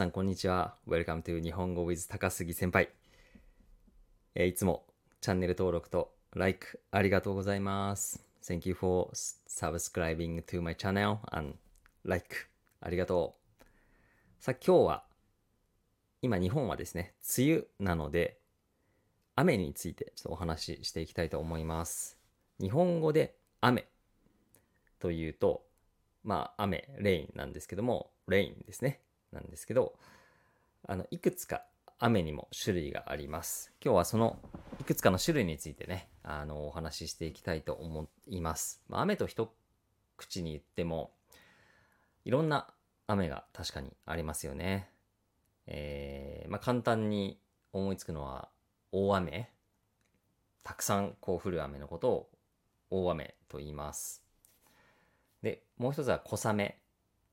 さんこんにちは。Welcome to 日本語 with 高杉先輩。えーいつもチャンネル登録と Like ありがとうございます。Thank you for subscribing to my channel and Like ありがとう。さあ今日は今日本はですね、梅雨なので雨についてちょっとお話ししていきたいと思います。日本語で雨というと、まあ雨、レインなんですけども、レインですね。なんですけど、あの、いくつか雨にも種類があります。今日はそのいくつかの種類についてね、あの、お話ししていきたいと思います。まあ、雨と一口に言っても、いろんな雨が確かにありますよね。えー、まあ、簡単に思いつくのは、大雨。たくさんこう降る雨のことを大雨と言います。で、もう一つは小雨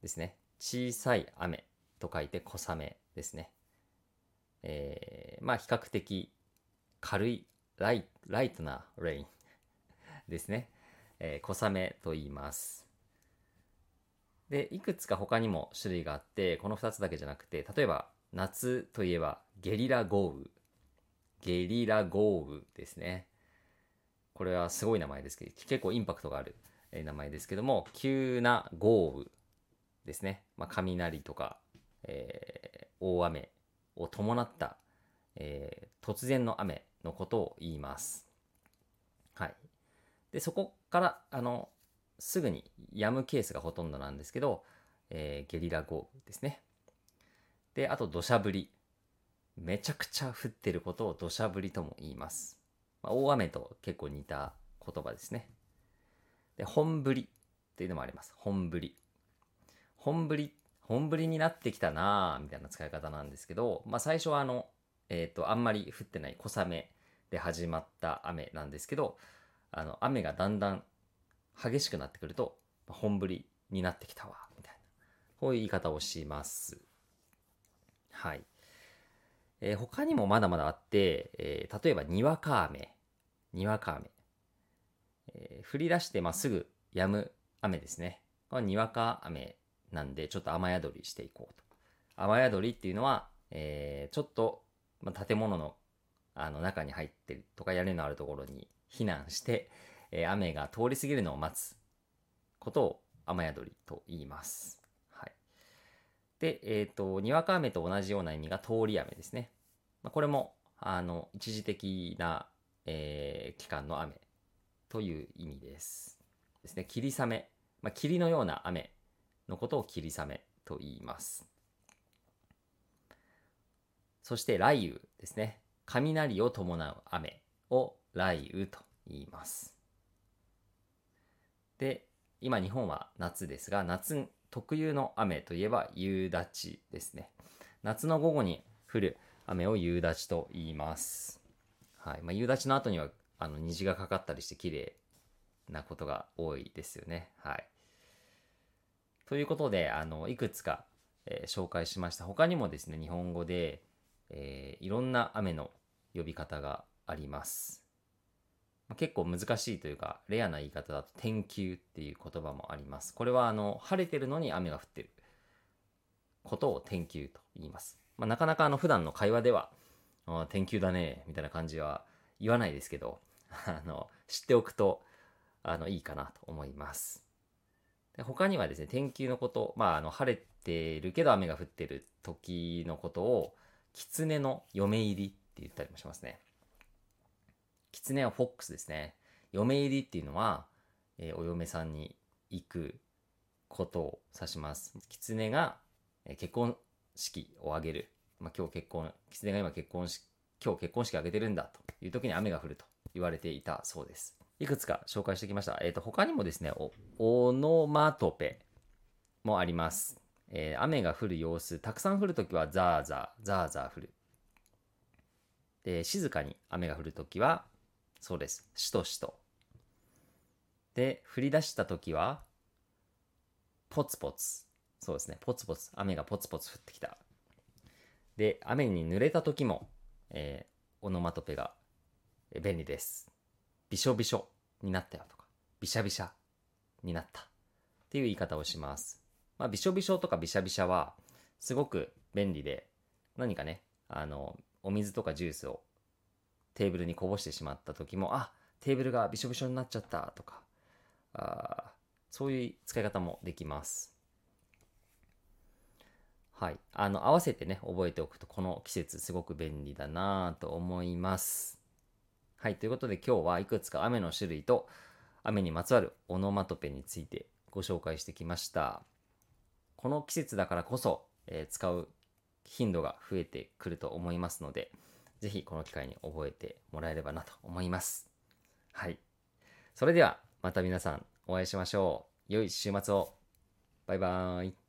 ですね。小さい雨と書いて小雨ですね。えー、まあ比較的軽いライライトなレインですね。えー小雨と言います。で、いくつか他にも種類があって、この2つだけじゃなくて、例えば夏といえばゲリラ豪雨。ゲリラ豪雨ですね。これはすごい名前ですけど、結構インパクトがあるえ名前ですけども、急な豪雨ですね。まあ、雷とか、えー大雨を伴った、えー突然の雨のことを言います。はい。で、そこから、あの、すぐに止むケースがほとんどなんですけど、えーゲリラ豪雨ですね。で、あと土砂降り。めちゃくちゃ降ってることを土砂降りとも言います。まあ、大雨と結構似た言葉ですね。で、本降りっていうのもあります。本降り。本降り、本降りになってきたなぁ、みたいな使い方なんですけど、まあ最初はあの、えっ、と、あんまり降ってない小雨で始まった雨なんですけど、あの、雨がだんだん激しくなってくると、本降りになってきたわ、みたいな。こういう言い方をします。はい。えー他にもまだまだあって、えー例えばにわか雨。にわか雨。えー降り出してまあすぐ止む雨ですね。これにわか雨なんで、ちょっと雨宿りしていこうと。雨宿りっていうのは、えーちょっと、まあ、建物のあの中に入ってるとか屋根のあるところに避難して、えー雨が通り過ぎるのを待つことを雨宿りと言います。はい。で、えっ、と、にわか雨と同じような意味が通り雨ですね。まあ、これも、あの、一時的な、えー期間の雨という意味です。ですね。霧雨。まあ、霧のような雨のことを霧雨と言います。そして雷雨ですね。雷を伴う雨を雷雨と言います。で、今日本は夏ですが、夏特有の雨といえば夕立ですね。夏の午後に降る雨を夕立と言います。はい。まあ、夕立の後には、あの、虹がかかったりして綺麗なことが多いですよね。はい。ということで、あの、いくつか、えー紹介しました。他にもですね、日本語で、えーいろんな雨の呼び方があります。結構難しいというか、レアな言い方だと天球っていう言葉もあります。これは、あの、晴れてるのに雨が降ってることを天球と言います。まあ、なかなかあの、普段の会話では、あ天球だね、みたいな感じは言わないですけど、あの、知っておくと、あの、いいかなと思います。で他にはですね、天気のこと、まあ、あの、晴れてるけど雨が降ってる時のことを、狐の嫁入りって言ったりもしますね。狐はフォックスですね。嫁入りっていうのは、えーお嫁さんに行くことを指します。狐が、えー結婚式を挙げる。まあ、今日結婚、狐が今結婚し、今日結婚式挙げてるんだという時に雨が降ると言われていたそうです。いくつか紹介してきました。えっ、と、他にもですね、オノマトペもあります。えー雨が降る様子、たくさん降るときはザーザー、ザーザー降る。で、静かに雨が降るときは、そうです。しとしと。で、降り出したときは、ポツポツ。そうですね。ポツポツ。雨がポツポツ降ってきた。で、雨に濡れたときも、えーオノマトペが便利です。びしょびしょになったよとか、びしゃびしゃになったっていう言い方をします。まあ、びしょびしょとかびしゃびしゃは、すごく便利で、何かね、あの、お水とかジュースをテーブルにこぼしてしまった時も、あ、テーブルがびしょびしょになっちゃったとか、あそういう使い方もできます。はい。あの、合わせてね、覚えておくと、この季節すごく便利だなと思います。はい。ということで今日はいくつか雨の種類と雨にまつわるオノマトペについてご紹介してきました。この季節だからこそ、えー、使う頻度が増えてくると思いますので、ぜひこの機会に覚えてもらえればなと思います。はい。それではまた皆さんお会いしましょう。良い週末を。バイバーイ。